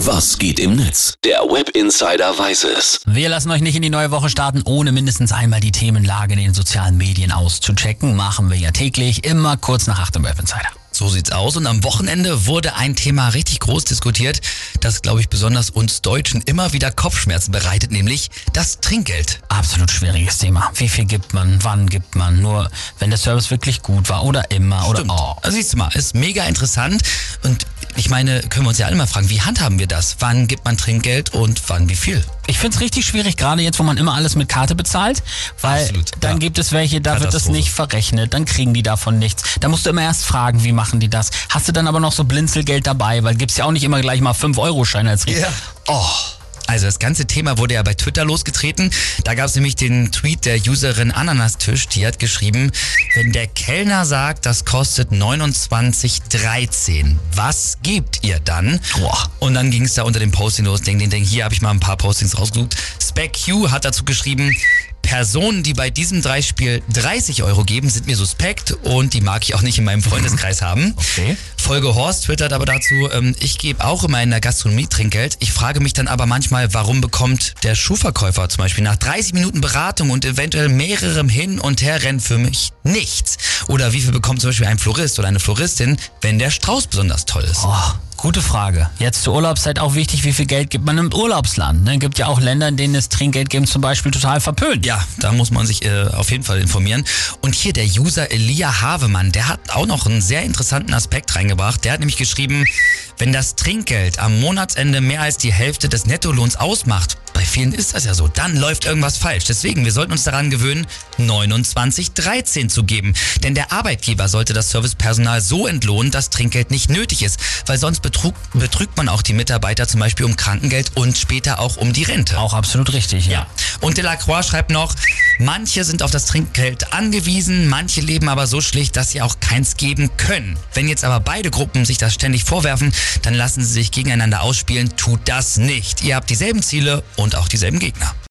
Was geht im Netz? Der Web Insider weiß es. Wir lassen euch nicht in die neue Woche starten, ohne mindestens einmal die Themenlage in den sozialen Medien auszuchecken. Machen wir ja täglich, immer kurz nach 8 im Web Insider. So sieht's aus. Und am Wochenende wurde ein Thema richtig groß diskutiert, das, glaube ich, besonders uns Deutschen immer wieder Kopfschmerzen bereitet, nämlich das Trinkgeld. Absolut schwieriges Thema. Wie viel gibt man? Wann gibt man? Nur wenn der Service wirklich gut war oder immer Stimmt. oder oh. Also siehst du mal, ist mega interessant. Und ich meine, können wir uns ja alle mal fragen, wie handhaben wir das? Wann gibt man Trinkgeld und wann wie viel? Ich find's richtig schwierig, gerade jetzt, wo man immer alles mit Karte bezahlt, weil Absolut, dann ja. gibt es welche, da wird es Katastrophe. nicht verrechnet, dann kriegen die davon nichts. Da musst du immer erst fragen, wie machen die das? Hast du dann aber noch so Blinzelgeld dabei, weil gibt's ja auch nicht immer gleich mal 5-Euro-Scheine als Rief. Ja. Oh. Also das ganze Thema wurde ja bei Twitter losgetreten. Da gab es nämlich den Tweet der Userin Ananastisch, die hat geschrieben, wenn der Kellner sagt, das kostet 29,13, was gebt ihr dann? Boah. Und dann ging es da unter dem Posting los, ding, ding, ding. Hier habe ich mal ein paar Postings rausgesucht. Spec Q hat dazu geschrieben, Personen, die bei diesem Dreispiel 30 Euro geben, sind mir suspekt und die mag ich auch nicht in meinem Freundeskreis haben. Okay. Folge Horst twittert aber dazu, ähm, ich gebe auch immer in der Gastronomie Trinkgeld. Ich frage mich dann aber manchmal, warum bekommt der Schuhverkäufer zum Beispiel nach 30 Minuten Beratung und eventuell mehrerem Hin- und Herrennen für mich nichts? Oder wie viel bekommt zum Beispiel ein Florist oder eine Floristin, wenn der Strauß besonders toll ist? Oh, gute Frage. Jetzt zur Urlaubszeit auch wichtig, wie viel Geld gibt man im Urlaubsland? Ne? Gibt ja auch Länder, in denen das Trinkgeld geben zum Beispiel total verpönt. Ja, da muss man sich äh, auf jeden Fall informieren. Und hier der User Elia Havemann, der hat auch noch einen sehr interessanten Aspekt reingebracht. Der hat nämlich geschrieben, wenn das Trinkgeld am Monatsende mehr als die Hälfte des Nettolohns ausmacht, bei vielen ist das ja so, dann läuft irgendwas falsch. Deswegen, wir sollten uns daran gewöhnen, 29,13 zu geben. Denn der Arbeitgeber sollte das Servicepersonal so entlohnen, dass Trinkgeld nicht nötig ist, weil sonst betrug, betrügt man auch die Mitarbeiter zum Beispiel um Krankengeld und später auch um die Rente. Auch absolut richtig, ja. Ja. Und Delacroix schreibt noch, manche sind auf das Trinkgeld angewiesen, manche leben aber so schlicht, dass sie auch keins geben können. Wenn jetzt aber beide Gruppen sich das ständig vorwerfen, dann lassen sie sich gegeneinander ausspielen. Tut das nicht. Ihr habt dieselben Ziele und auch dieselben Gegner.